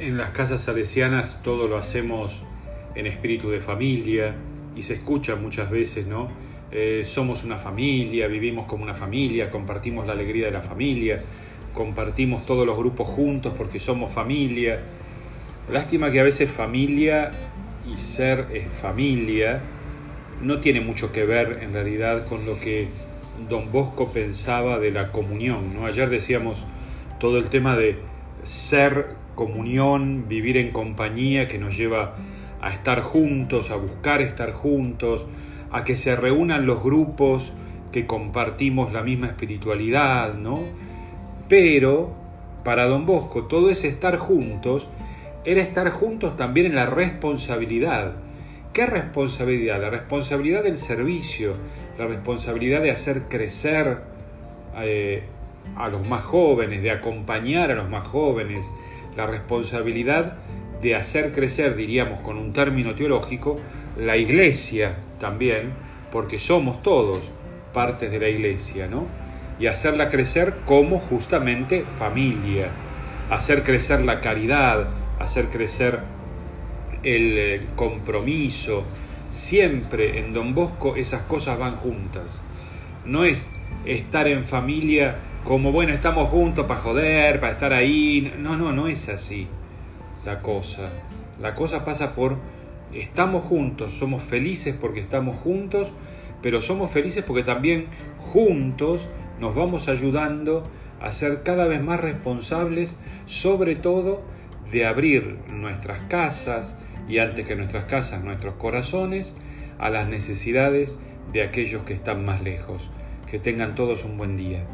En las casas salesianas todo lo hacemos en espíritu de familia y se escucha muchas veces, ¿no? Eh, somos una familia, vivimos como una familia, compartimos la alegría de la familia, compartimos todos los grupos juntos porque somos familia. Lástima que a veces familia y ser eh, familia no tiene mucho que ver en realidad con lo que don Bosco pensaba de la comunión. ¿no? Ayer decíamos todo el tema de ser comunión, vivir en compañía que nos lleva a estar juntos, a buscar estar juntos, a que se reúnan los grupos que compartimos la misma espiritualidad, ¿no? Pero para don Bosco todo ese estar juntos era estar juntos también en la responsabilidad. ¿Qué responsabilidad? La responsabilidad del servicio, la responsabilidad de hacer crecer eh, a los más jóvenes, de acompañar a los más jóvenes, la responsabilidad de hacer crecer, diríamos con un término teológico, la iglesia también, porque somos todos partes de la iglesia, ¿no? Y hacerla crecer como justamente familia, hacer crecer la caridad, hacer crecer el eh, compromiso. Siempre en Don Bosco esas cosas van juntas. No es estar en familia como bueno, estamos juntos para joder, para estar ahí. No, no, no es así la cosa. La cosa pasa por estamos juntos, somos felices porque estamos juntos, pero somos felices porque también juntos nos vamos ayudando a ser cada vez más responsables, sobre todo de abrir nuestras casas y antes que nuestras casas, nuestros corazones, a las necesidades de aquellos que están más lejos. Que tengan todos un buen día.